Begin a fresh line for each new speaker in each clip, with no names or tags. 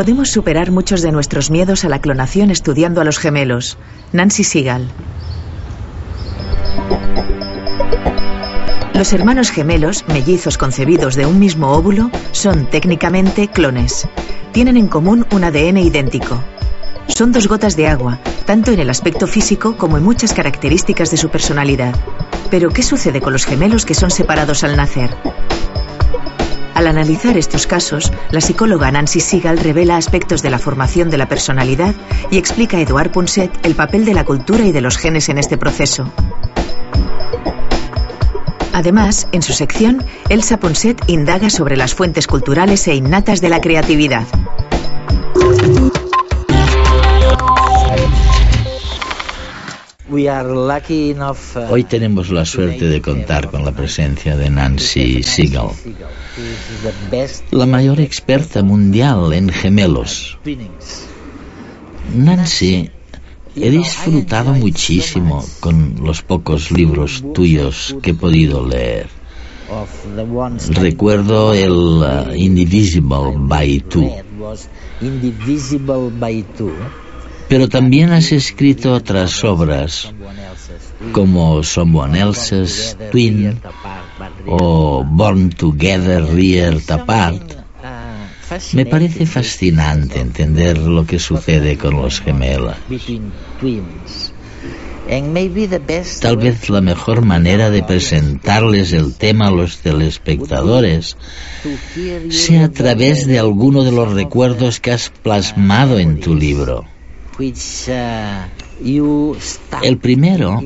Podemos superar muchos de nuestros miedos a la clonación estudiando a los gemelos. Nancy Seagal. Los hermanos gemelos, mellizos concebidos de un mismo óvulo, son técnicamente clones. Tienen en común un ADN idéntico. Son dos gotas de agua, tanto en el aspecto físico como en muchas características de su personalidad. Pero, ¿qué sucede con los gemelos que son separados al nacer? Al analizar estos casos, la psicóloga Nancy Seagal revela aspectos de la formación de la personalidad y explica a Eduard Punset el papel de la cultura y de los genes en este proceso. Además, en su sección, Elsa Ponset indaga sobre las fuentes culturales e innatas de la creatividad.
Uh, Hoy tenemos la suerte de contar con la presencia de Nancy Siegel, la mayor experta mundial en gemelos. Nancy, he disfrutado muchísimo con los pocos libros tuyos que he podido leer. Recuerdo el uh, Indivisible by Two pero también has escrito otras obras como Someone Else's Twin o Born Together, Reared Apart. Me parece fascinante entender lo que sucede con los gemelos. Tal vez la mejor manera de presentarles el tema a los telespectadores sea a través de alguno de los recuerdos que has plasmado en tu libro. Uh, el primero,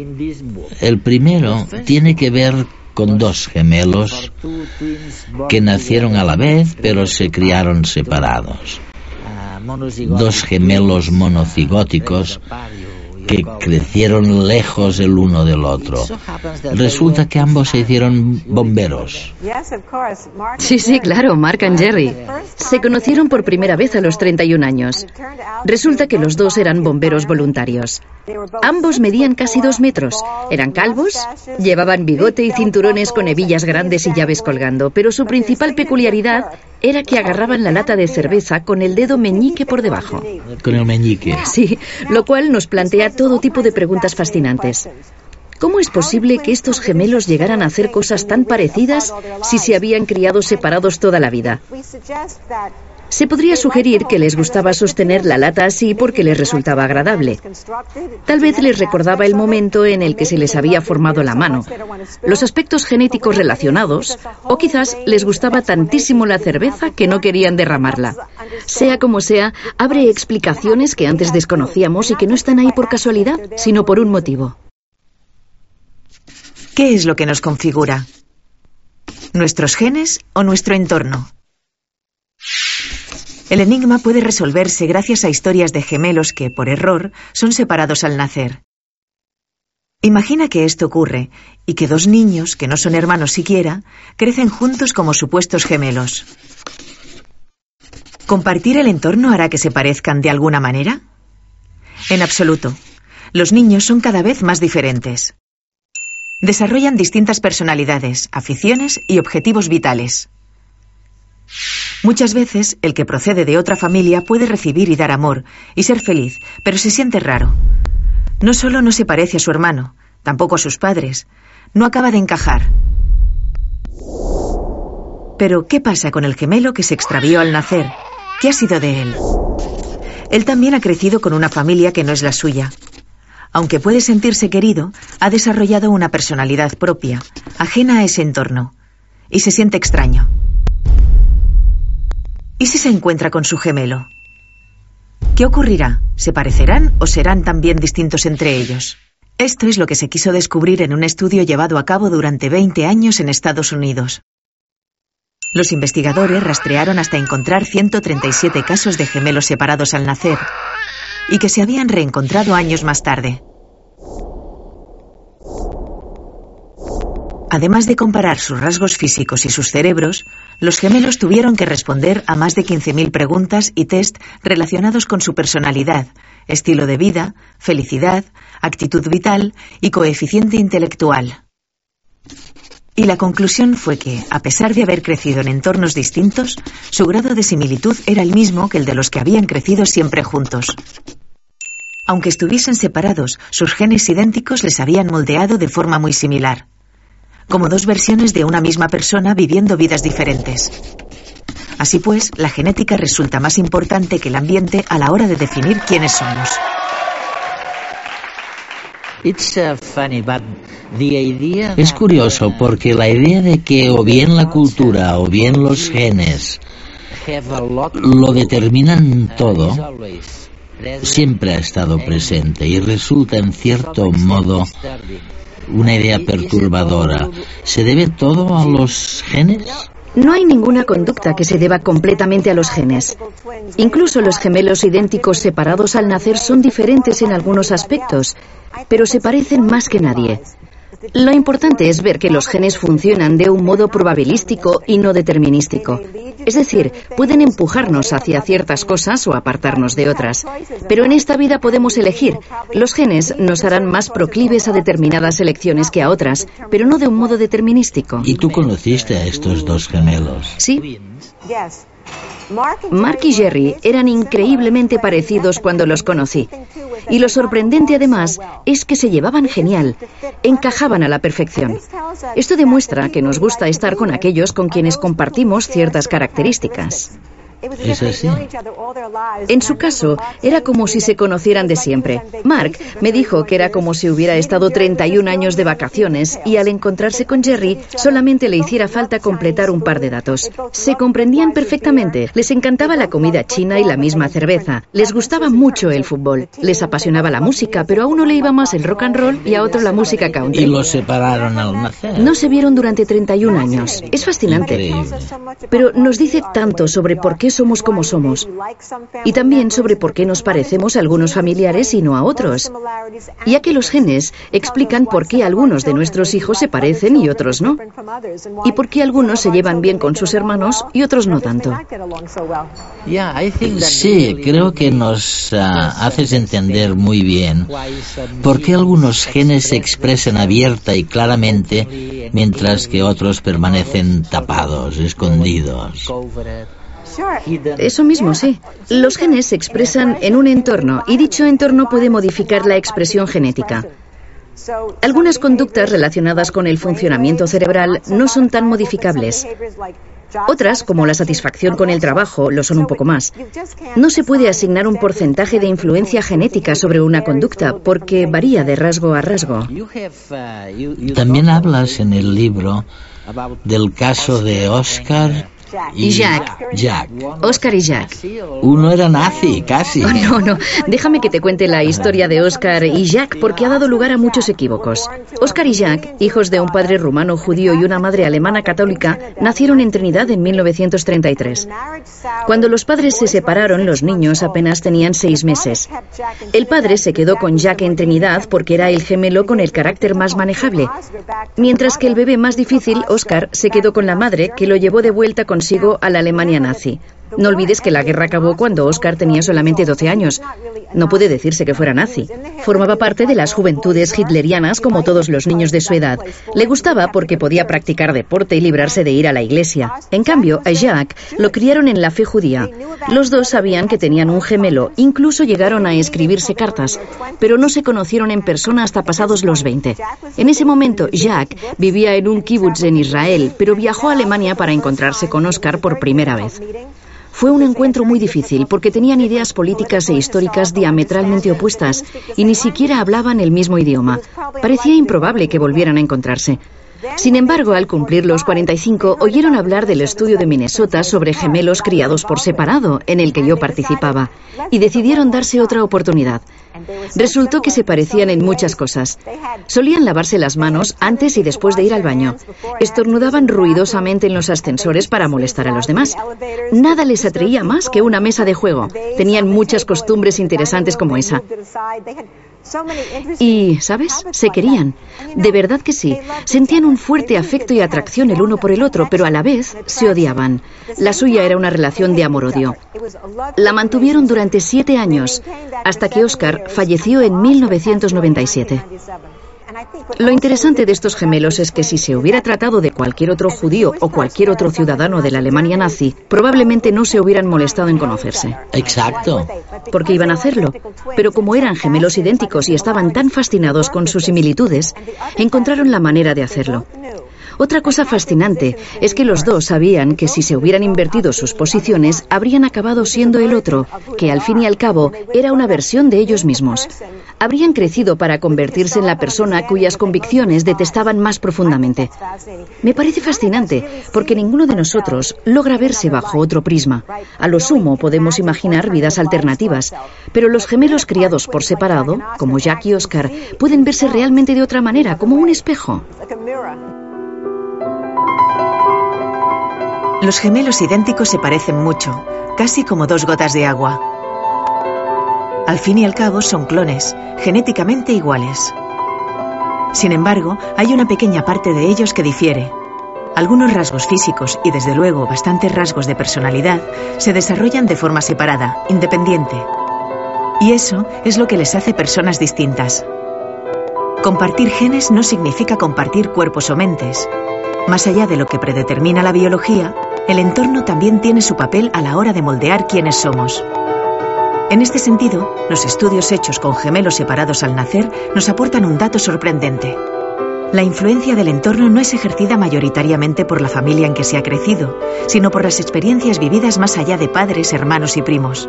el primero tiene que ver con dos gemelos que nacieron a la vez pero se criaron separados. Uh, dos gemelos monocigóticos que crecieron lejos el uno del otro. Resulta que ambos se hicieron bomberos.
Sí, sí, claro, Mark y Jerry. Se conocieron por primera vez a los 31 años. Resulta que los dos eran bomberos voluntarios. Ambos medían casi dos metros. Eran calvos, llevaban bigote y cinturones con hebillas grandes y llaves colgando, pero su principal peculiaridad era que agarraban la lata de cerveza con el dedo meñique por debajo.
Con el meñique.
Sí, lo cual nos plantea todo tipo de preguntas fascinantes. ¿Cómo es posible que estos gemelos llegaran a hacer cosas tan parecidas si se habían criado separados toda la vida? Se podría sugerir que les gustaba sostener la lata así porque les resultaba agradable. Tal vez les recordaba el momento en el que se les había formado la mano, los aspectos genéticos relacionados, o quizás les gustaba tantísimo la cerveza que no querían derramarla. Sea como sea, abre explicaciones que antes desconocíamos y que no están ahí por casualidad, sino por un motivo.
¿Qué es lo que nos configura? ¿Nuestros genes o nuestro entorno? El enigma puede resolverse gracias a historias de gemelos que, por error, son separados al nacer. Imagina que esto ocurre y que dos niños, que no son hermanos siquiera, crecen juntos como supuestos gemelos. ¿Compartir el entorno hará que se parezcan de alguna manera? En absoluto. Los niños son cada vez más diferentes. Desarrollan distintas personalidades, aficiones y objetivos vitales. Muchas veces el que procede de otra familia puede recibir y dar amor y ser feliz, pero se siente raro. No solo no se parece a su hermano, tampoco a sus padres, no acaba de encajar. Pero, ¿qué pasa con el gemelo que se extravió al nacer? ¿Qué ha sido de él? Él también ha crecido con una familia que no es la suya. Aunque puede sentirse querido, ha desarrollado una personalidad propia, ajena a ese entorno, y se siente extraño. ¿Y si se encuentra con su gemelo? ¿Qué ocurrirá? ¿Se parecerán o serán también distintos entre ellos? Esto es lo que se quiso descubrir en un estudio llevado a cabo durante 20 años en Estados Unidos. Los investigadores rastrearon hasta encontrar 137 casos de gemelos separados al nacer y que se habían reencontrado años más tarde. Además de comparar sus rasgos físicos y sus cerebros, los gemelos tuvieron que responder a más de 15.000 preguntas y test relacionados con su personalidad, estilo de vida, felicidad, actitud vital y coeficiente intelectual. Y la conclusión fue que, a pesar de haber crecido en entornos distintos, su grado de similitud era el mismo que el de los que habían crecido siempre juntos. Aunque estuviesen separados, sus genes idénticos les habían moldeado de forma muy similar como dos versiones de una misma persona viviendo vidas diferentes. Así pues, la genética resulta más importante que el ambiente a la hora de definir quiénes somos.
Es curioso porque la idea de que o bien la cultura o bien los genes lo determinan todo siempre ha estado presente y resulta en cierto modo una idea perturbadora. ¿Se debe todo a los genes?
No hay ninguna conducta que se deba completamente a los genes. Incluso los gemelos idénticos separados al nacer son diferentes en algunos aspectos, pero se parecen más que nadie. Lo importante es ver que los genes funcionan de un modo probabilístico y no determinístico. Es decir, pueden empujarnos hacia ciertas cosas o apartarnos de otras. Pero en esta vida podemos elegir. Los genes nos harán más proclives a determinadas elecciones que a otras, pero no de un modo determinístico.
¿Y tú conociste a estos dos gemelos?
Sí. Mark y Jerry eran increíblemente parecidos cuando los conocí. Y lo sorprendente además es que se llevaban genial, encajaban a la perfección. Esto demuestra que nos gusta estar con aquellos con quienes compartimos ciertas características.
¿Es así?
En su caso, era como si se conocieran de siempre. Mark me dijo que era como si hubiera estado 31 años de vacaciones y al encontrarse con Jerry solamente le hiciera falta completar un par de datos. Se comprendían perfectamente. Les encantaba la comida china y la misma cerveza. Les gustaba mucho el fútbol. Les apasionaba la música, pero a uno le iba más el rock and roll y a otro la música country.
Y los separaron al nacer.
No se vieron durante 31 años. Es fascinante.
Increíble.
Pero nos dice tanto sobre por qué somos como somos y también sobre por qué nos parecemos a algunos familiares y no a otros, ya que los genes explican por qué algunos de nuestros hijos se parecen y otros no, y por qué algunos se llevan bien con sus hermanos y otros no tanto.
Sí, creo que nos ah, haces entender muy bien por qué algunos genes se expresan abierta y claramente mientras que otros permanecen tapados, escondidos.
Eso mismo, sí. Los genes se expresan en un entorno y dicho entorno puede modificar la expresión genética. Algunas conductas relacionadas con el funcionamiento cerebral no son tan modificables. Otras, como la satisfacción con el trabajo, lo son un poco más. No se puede asignar un porcentaje de influencia genética sobre una conducta porque varía de rasgo a rasgo.
También hablas en el libro del caso de Oscar
y Jack.
Jack.
Oscar y Jack.
Uno era nazi, casi.
Oh, no, no. Déjame que te cuente la historia de Oscar y Jack porque ha dado lugar a muchos equívocos. Oscar y Jack, hijos de un padre rumano judío y una madre alemana católica, nacieron en Trinidad en 1933. Cuando los padres se separaron, los niños apenas tenían seis meses. El padre se quedó con Jack en Trinidad porque era el gemelo con el carácter más manejable, mientras que el bebé más difícil, Oscar, se quedó con la madre que lo llevó de vuelta con consigo a la Alemania nazi. No olvides que la guerra acabó cuando Oscar tenía solamente 12 años. No puede decirse que fuera nazi. Formaba parte de las juventudes hitlerianas como todos los niños de su edad. Le gustaba porque podía practicar deporte y librarse de ir a la iglesia. En cambio, a Jacques lo criaron en la fe judía. Los dos sabían que tenían un gemelo, incluso llegaron a escribirse cartas, pero no se conocieron en persona hasta pasados los 20. En ese momento, Jacques vivía en un kibbutz en Israel, pero viajó a Alemania para encontrarse con Oscar por primera vez. Fue un encuentro muy difícil porque tenían ideas políticas e históricas diametralmente opuestas y ni siquiera hablaban el mismo idioma. Parecía improbable que volvieran a encontrarse. Sin embargo, al cumplir los 45, oyeron hablar del estudio de Minnesota sobre gemelos criados por separado, en el que yo participaba, y decidieron darse otra oportunidad. Resultó que se parecían en muchas cosas. Solían lavarse las manos antes y después de ir al baño. Estornudaban ruidosamente en los ascensores para molestar a los demás. Nada les atraía más que una mesa de juego. Tenían muchas costumbres interesantes como esa. Y, ¿sabes? Se querían. De verdad que sí. Sentían un fuerte afecto y atracción el uno por el otro, pero a la vez se odiaban. La suya era una relación de amor-odio. La mantuvieron durante siete años, hasta que Oscar falleció en 1997. Lo interesante de estos gemelos es que si se hubiera tratado de cualquier otro judío o cualquier otro ciudadano de la Alemania nazi, probablemente no se hubieran molestado en conocerse.
Exacto.
Porque iban a hacerlo. Pero como eran gemelos idénticos y estaban tan fascinados con sus similitudes, encontraron la manera de hacerlo. Otra cosa fascinante es que los dos sabían que si se hubieran invertido sus posiciones, habrían acabado siendo el otro, que al fin y al cabo era una versión de ellos mismos. Habrían crecido para convertirse en la persona cuyas convicciones detestaban más profundamente. Me parece fascinante, porque ninguno de nosotros logra verse bajo otro prisma. A lo sumo podemos imaginar vidas alternativas, pero los gemelos criados por separado, como Jack y Oscar, pueden verse realmente de otra manera, como un espejo.
Los gemelos idénticos se parecen mucho, casi como dos gotas de agua. Al fin y al cabo son clones, genéticamente iguales. Sin embargo, hay una pequeña parte de ellos que difiere. Algunos rasgos físicos y desde luego bastantes rasgos de personalidad se desarrollan de forma separada, independiente. Y eso es lo que les hace personas distintas. Compartir genes no significa compartir cuerpos o mentes. Más allá de lo que predetermina la biología, el entorno también tiene su papel a la hora de moldear quiénes somos. En este sentido, los estudios hechos con gemelos separados al nacer nos aportan un dato sorprendente. La influencia del entorno no es ejercida mayoritariamente por la familia en que se ha crecido, sino por las experiencias vividas más allá de padres, hermanos y primos.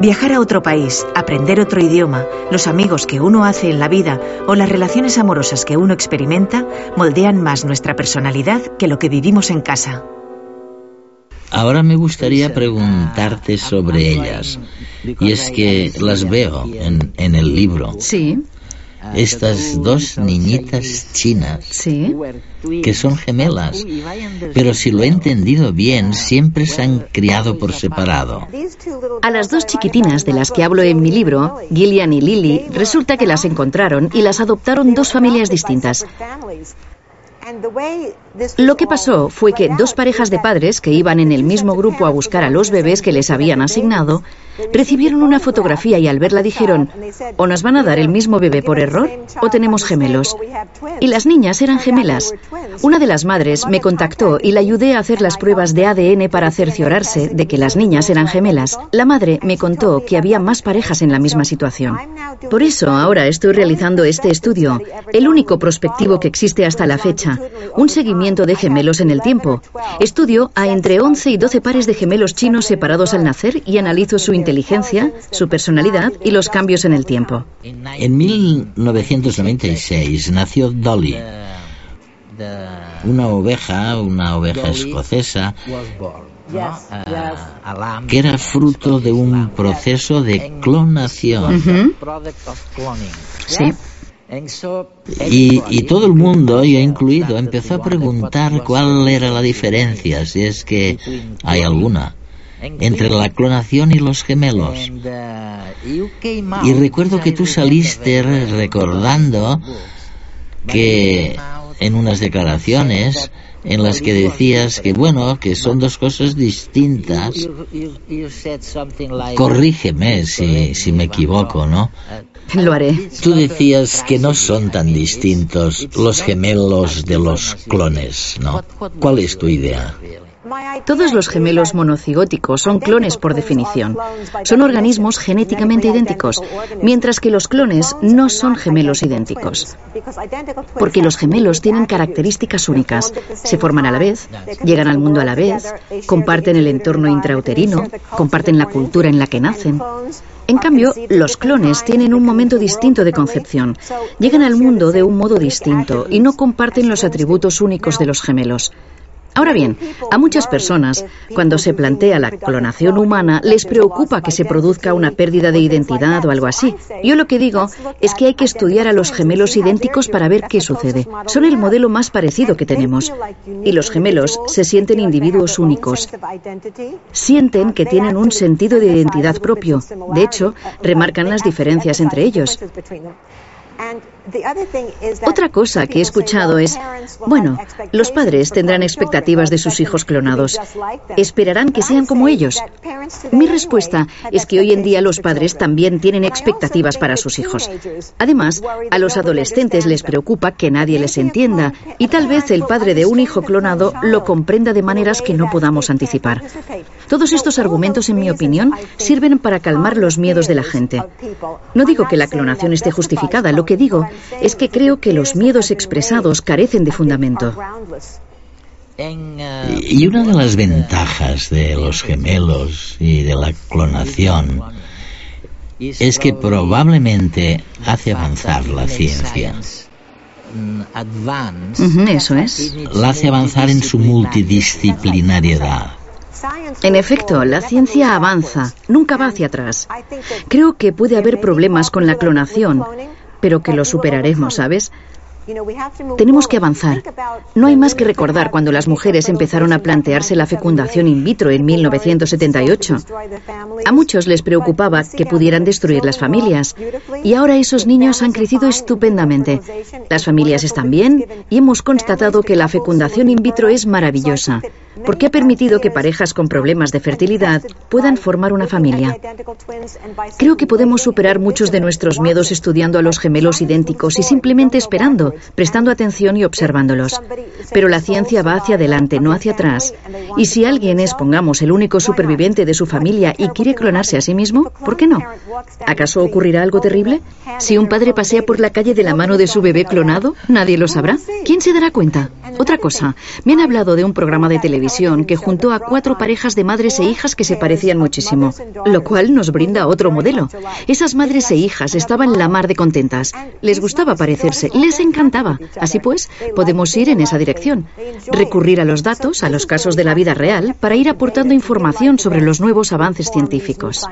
Viajar a otro país, aprender otro idioma, los amigos que uno hace en la vida o las relaciones amorosas que uno experimenta moldean más nuestra personalidad que lo que vivimos en casa.
Ahora me gustaría preguntarte sobre ellas. Y es que las veo en, en el libro.
Sí.
Estas dos niñitas chinas
Sí.
que son gemelas, pero si lo he entendido bien, siempre se han criado por separado.
A las dos chiquitinas de las que hablo en mi libro, Gillian y Lily, resulta que las encontraron y las adoptaron dos familias distintas. Lo que pasó fue que dos parejas de padres que iban en el mismo grupo a buscar a los bebés que les habían asignado, recibieron una fotografía y al verla dijeron, o nos van a dar el mismo bebé por error o tenemos gemelos. Y las niñas eran gemelas. Una de las madres me contactó y la ayudé a hacer las pruebas de ADN para cerciorarse de que las niñas eran gemelas. La madre me contó que había más parejas en la misma situación. Por eso ahora estoy realizando este estudio, el único prospectivo que existe hasta la fecha, un seguimiento de gemelos en el tiempo. Estudio a entre 11 y 12 pares de gemelos chinos separados al nacer y analizo su inteligencia, su personalidad y los cambios en el tiempo.
En 1996 nació Dolly, una oveja, una oveja escocesa, que era fruto de un proceso de clonación.
Ujú. Sí.
Y, todo el mundo, yo incluido, empezó a preguntar cuál era la diferencia, si es que hay alguna, entre la clonación y los gemelos. Y recuerdo que tú saliste re- recordando que en unas declaraciones en las que decías que bueno, que son dos cosas distintas. Corrígeme si, si me equivoco, ¿no?
Lo haré.
Tú decías que no son tan distintos los gemelos de los clones, ¿no? ¿Cuál es tu idea?
Todos los gemelos monocigóticos son clones por definición. Son organismos genéticamente idénticos, mientras que los clones no son gemelos idénticos. Porque los gemelos tienen características únicas. Se forman a la vez, llegan al mundo a la vez, comparten el entorno intrauterino, comparten la cultura en la que nacen. En cambio, los clones tienen un momento distinto de concepción. Llegan al mundo de un modo distinto y no comparten los atributos únicos de los gemelos. Ahora bien, a muchas personas, cuando se plantea la clonación humana, les preocupa que se produzca una pérdida de identidad o algo así. Yo lo que digo es que hay que estudiar a los gemelos idénticos para ver qué sucede. Son el modelo más parecido que tenemos. Y los gemelos se sienten individuos únicos. Sienten que tienen un sentido de identidad propio. De hecho, remarcan las diferencias entre ellos. Otra cosa que he escuchado es, bueno, los padres tendrán expectativas de sus hijos clonados. Esperarán que sean como ellos. Mi respuesta es que hoy en día los padres también tienen expectativas para sus hijos. Además, a los adolescentes les preocupa que nadie les entienda y tal vez el padre de un hijo clonado lo comprenda de maneras que no podamos anticipar. Todos estos argumentos, en mi opinión, sirven para calmar los miedos de la gente. No digo que la clonación esté justificada, lo que digo es que creo que los miedos expresados carecen de fundamento.
Y una de las ventajas de los gemelos y de la clonación es que probablemente hace avanzar la ciencia.
Eso es.
La hace avanzar en su multidisciplinariedad.
En efecto, la ciencia avanza, nunca va hacia atrás. Creo que puede haber problemas con la clonación, pero que lo superaremos, ¿sabes? Tenemos que avanzar. No hay más que recordar cuando las mujeres empezaron a plantearse la fecundación in vitro en 1978. A muchos les preocupaba que pudieran destruir las familias. Y ahora esos niños han crecido estupendamente. Las familias están bien y hemos constatado que la fecundación in vitro es maravillosa porque ha permitido que parejas con problemas de fertilidad puedan formar una familia. Creo que podemos superar muchos de nuestros miedos estudiando a los gemelos idénticos y simplemente esperando, prestando atención y observándolos. Pero la ciencia va hacia adelante, no hacia atrás. Y si alguien es, pongamos, el único superviviente de su familia y quiere clonarse a sí mismo, ¿por qué no? ¿Acaso ocurrirá algo terrible? Si un padre pasea por la calle de la mano de su bebé clonado, nadie lo sabrá. ¿Quién se dará cuenta? Otra cosa, me han hablado de un programa de televisión que juntó a cuatro parejas de madres e hijas que se parecían muchísimo, lo cual nos brinda otro modelo. Esas madres e hijas estaban la mar de contentas. Les gustaba parecerse, les encantaba. Así pues, podemos ir en esa dirección. Recurrir a los datos, a los casos de la vida real, para ir aportando información sobre los nuevos avances científicos.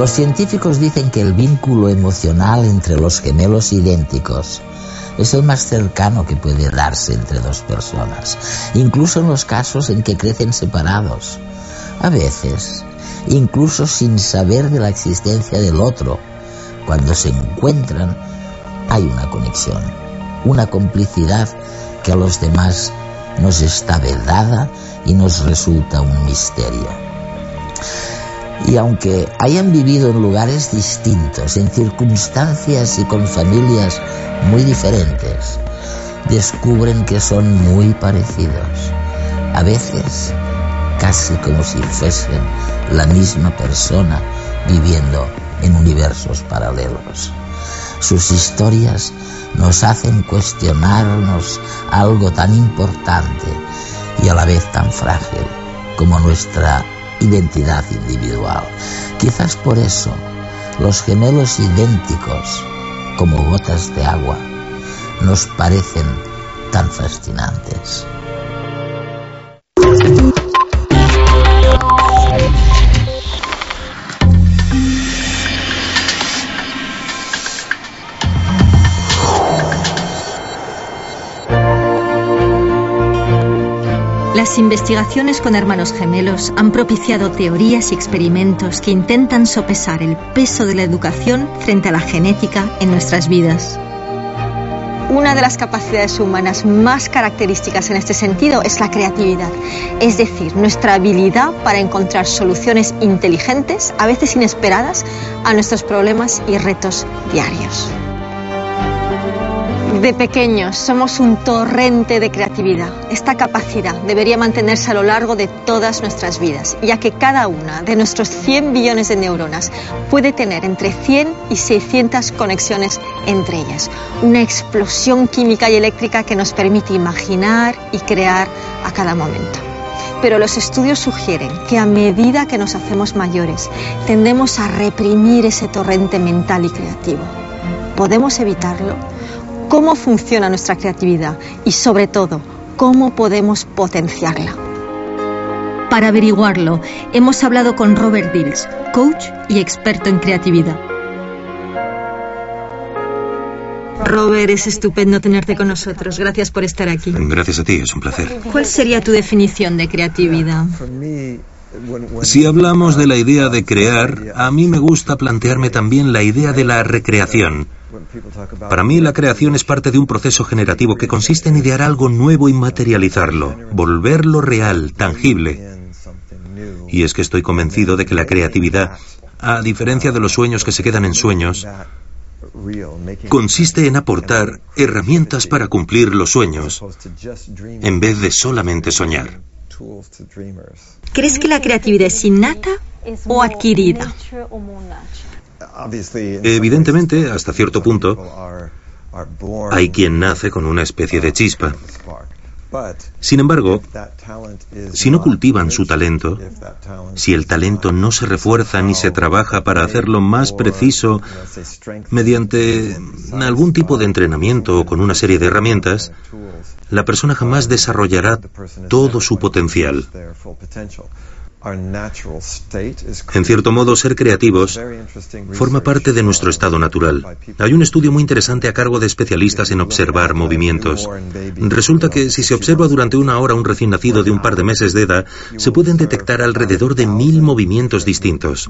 Los científicos dicen que el vínculo emocional entre los gemelos idénticos es el más cercano que puede darse entre dos personas, incluso en los casos en que crecen separados. A veces, incluso sin saber de la existencia del otro, cuando se encuentran, hay una conexión, una complicidad que a los demás nos está vedada y nos resulta un misterio y aunque hayan vivido en lugares distintos, en circunstancias y con familias muy diferentes, descubren que son muy parecidos, a veces casi como si fuesen la misma persona viviendo en universos paralelos. Sus historias nos hacen cuestionarnos algo tan importante y a la vez tan frágil como nuestra identidad individual. Quizás por eso los gemelos idénticos, como gotas de agua, nos parecen tan fascinantes.
Las investigaciones con hermanos gemelos han propiciado teorías y experimentos que intentan sopesar el peso de la educación frente a la genética en nuestras vidas. Una de las capacidades humanas más características en este sentido es la creatividad, es decir, nuestra habilidad para encontrar soluciones inteligentes, a veces inesperadas, a nuestros problemas y retos diarios. De pequeños somos un torrente de creatividad. Esta capacidad debería mantenerse a lo largo de todas nuestras vidas, ya que cada una de nuestros 100 billones de neuronas puede tener entre 100 y 600 conexiones entre ellas. Una explosión química y eléctrica que nos permite imaginar y crear a cada momento. Pero los estudios sugieren que a medida que nos hacemos mayores, tendemos a reprimir ese torrente mental y creativo. ¿Podemos evitarlo? ¿Cómo funciona nuestra creatividad? Y sobre todo, ¿cómo podemos potenciarla? Para averiguarlo, hemos hablado con Robert Dills, coach y experto en creatividad. Robert, es estupendo tenerte con nosotros. Gracias por estar aquí.
Gracias a ti, es un placer.
¿Cuál sería tu definición de creatividad?
Si hablamos de la idea de crear, a mí me gusta plantearme también la idea de la recreación. Para mí la creación es parte de un proceso generativo que consiste en idear algo nuevo y materializarlo, volverlo real, tangible. Y es que estoy convencido de que la creatividad, a diferencia de los sueños que se quedan en sueños, consiste en aportar herramientas para cumplir los sueños, en vez de solamente soñar.
¿Crees que la creatividad es innata o adquirida?
Evidentemente, hasta cierto punto, hay quien nace con una especie de chispa. Sin embargo, si no cultivan su talento, si el talento no se refuerza ni se trabaja para hacerlo más preciso mediante algún tipo de entrenamiento o con una serie de herramientas, la persona jamás desarrollará todo su potencial. En cierto modo, ser creativos forma parte de nuestro estado natural. Hay un estudio muy interesante a cargo de especialistas en observar movimientos. Resulta que si se observa durante una hora un recién nacido de un par de meses de edad, se pueden detectar alrededor de mil movimientos distintos.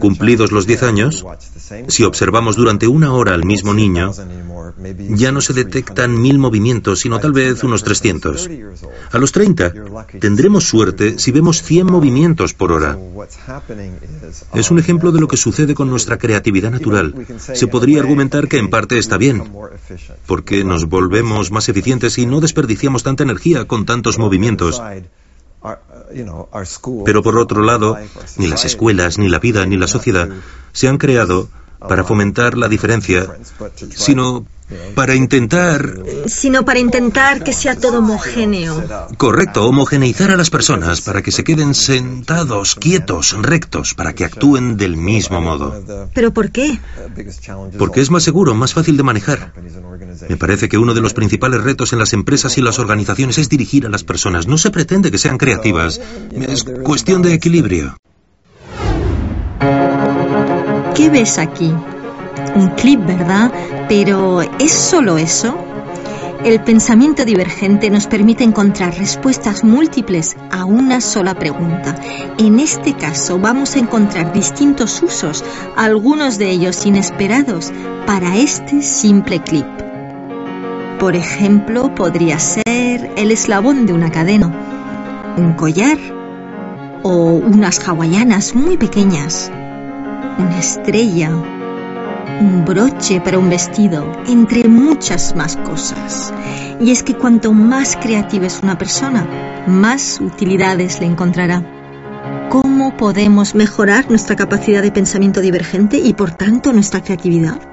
Cumplidos los 10 años, si observamos durante una hora al mismo niño, ya no se detectan mil movimientos, sino tal vez unos 300. A los 30, tendremos suerte si vemos 100 movimientos Es un ejemplo de lo que sucede con nuestra creatividad natural. Se podría argumentar que en parte está bien, porque nos volvemos más eficientes y no desperdiciamos tanta energía con tantos movimientos. Pero por otro lado, ni las escuelas, ni la vida, ni la sociedad se han creado para fomentar la diferencia, sino para intentar...
Sino para intentar que sea todo homogéneo.
Correcto, homogeneizar a las personas para que se queden sentados, quietos, rectos, para que actúen del mismo modo.
¿Pero por qué?
Porque es más seguro, más fácil de manejar. Me parece que uno de los principales retos en las empresas y las organizaciones es dirigir a las personas. No se pretende que sean creativas. Es cuestión de equilibrio.
¿Qué ves aquí? Un clip, ¿verdad? Pero ¿es solo eso? El pensamiento divergente nos permite encontrar respuestas múltiples a una sola pregunta. En este caso vamos a encontrar distintos usos, algunos de ellos inesperados, para este simple clip. Por ejemplo, podría ser el eslabón de una cadena, un collar o unas hawaianas muy pequeñas una estrella, un broche para un vestido, entre muchas más cosas. Y es que cuanto más creativa es una persona, más utilidades le encontrará. ¿Cómo podemos mejorar nuestra capacidad de pensamiento divergente y por tanto nuestra creatividad?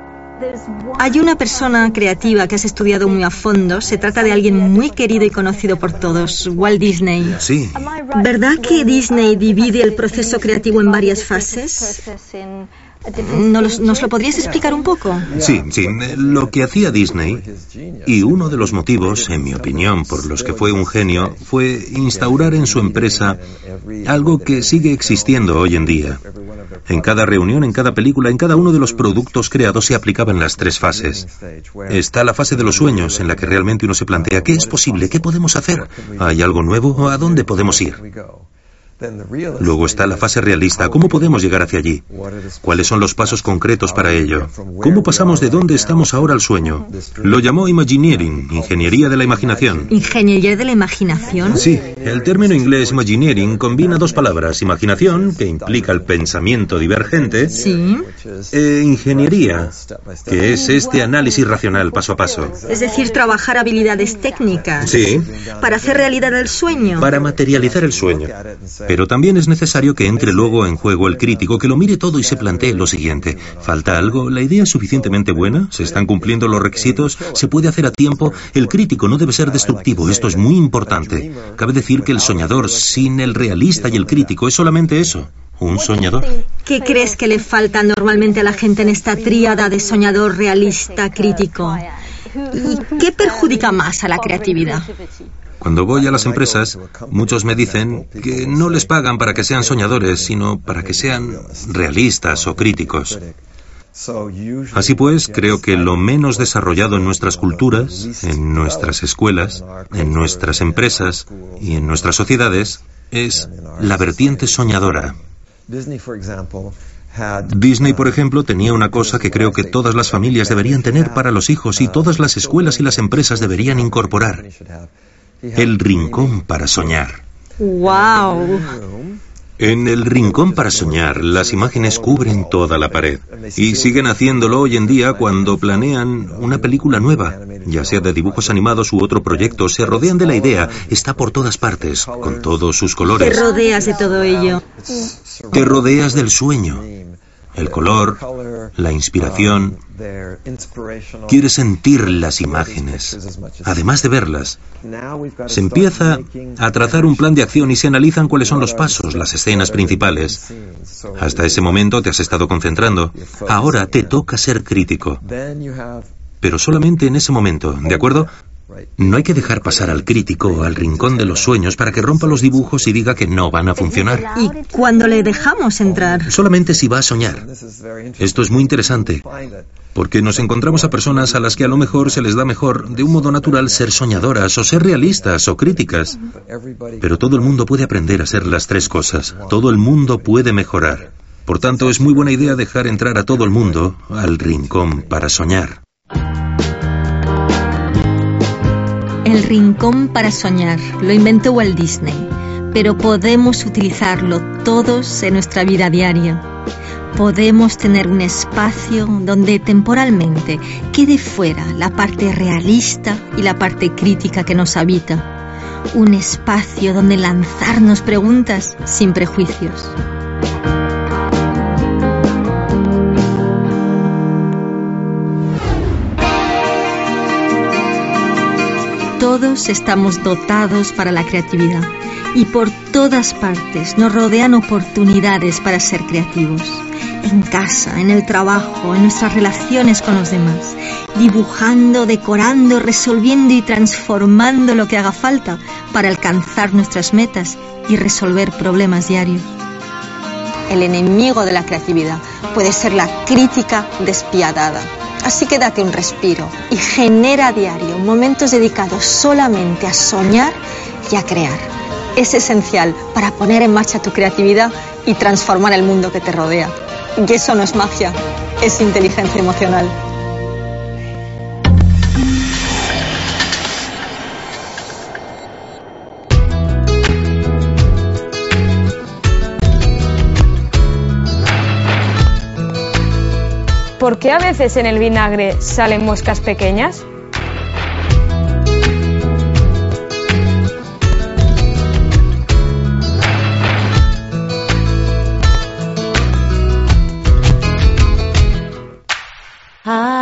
Hay una persona creativa que has estudiado muy a fondo. Se trata de alguien muy querido y conocido por todos, Walt Disney.
Sí.
¿Verdad que Disney divide el proceso creativo en varias fases? ¿Nos, ¿Nos, lo podrías explicar un poco?
Sí, sí. Lo que hacía Disney, y uno de los motivos, en mi opinión, por los que fue un genio, fue instaurar en su empresa algo que sigue existiendo hoy en día. En cada reunión, en cada película, en cada uno de los productos creados se aplicaban las tres fases. Está la fase de los sueños, en la que realmente uno se plantea qué es posible, qué podemos hacer, hay algo nuevo, a dónde podemos ir. Luego está la fase realista. ¿Cómo podemos llegar hacia allí? ¿Cuáles son los pasos concretos para ello? ¿Cómo pasamos de donde estamos ahora al sueño? Lo llamó Imagineering, ingeniería de la imaginación.
¿Ingeniería de la imaginación?
Sí, el término inglés Imagineering combina dos palabras, imaginación, que implica el pensamiento divergente,
sí.
e ingeniería, que es este análisis racional paso a paso.
Es decir, trabajar habilidades técnicas.
Sí.
Para hacer realidad el sueño.
Para materializar el sueño. Pero también es necesario que entre luego en juego el crítico, que lo mire todo y se plantee lo siguiente. ¿Falta algo? ¿La idea es suficientemente buena? ¿Se están cumpliendo los requisitos? ¿Se puede hacer a tiempo? El crítico no debe ser destructivo. Esto es muy importante. Cabe decir que el soñador sin el realista y el crítico es solamente eso. ¿Un soñador?
¿Qué crees que le falta normalmente a la gente en esta tríada de soñador, realista, crítico? ¿Y qué perjudica más a la creatividad?
Cuando voy a las empresas, muchos me dicen que no les pagan para que sean soñadores, sino para que sean realistas o críticos. Así pues, creo que lo menos desarrollado en nuestras culturas, en nuestras escuelas, en nuestras empresas y en nuestras sociedades es la vertiente soñadora. Disney, por ejemplo, tenía una cosa que creo que todas las familias deberían tener para los hijos y todas las escuelas y las empresas deberían incorporar. El rincón para soñar.
¡Wow!
En el rincón para soñar, las imágenes cubren toda la pared y siguen haciéndolo hoy en día cuando planean una película nueva, ya sea de dibujos animados u otro proyecto, se rodean de la idea, está por todas partes, con todos sus colores.
Te rodeas de todo ello.
Te rodeas del sueño el color, la inspiración. Quiere sentir las imágenes, además de verlas. Se empieza a trazar un plan de acción y se analizan cuáles son los pasos, las escenas principales. Hasta ese momento te has estado concentrando. Ahora te toca ser crítico. Pero solamente en ese momento, ¿de acuerdo? No hay que dejar pasar al crítico al rincón de los sueños para que rompa los dibujos y diga que no van a funcionar.
¿Y cuando le dejamos entrar?
Solamente si va a soñar. Esto es muy interesante, porque nos encontramos a personas a las que a lo mejor se les da mejor, de un modo natural, ser soñadoras o ser realistas o críticas. Pero todo el mundo puede aprender a ser las tres cosas. Todo el mundo puede mejorar. Por tanto, es muy buena idea dejar entrar a todo el mundo al rincón para soñar.
El rincón para soñar lo inventó Walt Disney, pero podemos utilizarlo todos en nuestra vida diaria. Podemos tener un espacio donde temporalmente quede fuera la parte realista y la parte crítica que nos habita. Un espacio donde lanzarnos preguntas sin prejuicios. Todos estamos dotados para la creatividad y por todas partes nos rodean oportunidades para ser creativos. En casa, en el trabajo, en nuestras relaciones con los demás, dibujando, decorando, resolviendo y transformando lo que haga falta para alcanzar nuestras metas y resolver problemas diarios. El enemigo de la creatividad puede ser la crítica despiadada Así que date un respiro y genera diario momentos dedicados solamente a soñar y a crear. Es esencial para poner en marcha tu creatividad y transformar el mundo que te rodea. Y eso no es magia, es inteligencia emocional.
¿Por qué a veces en el vinagre salen moscas pequeñas?
Ah.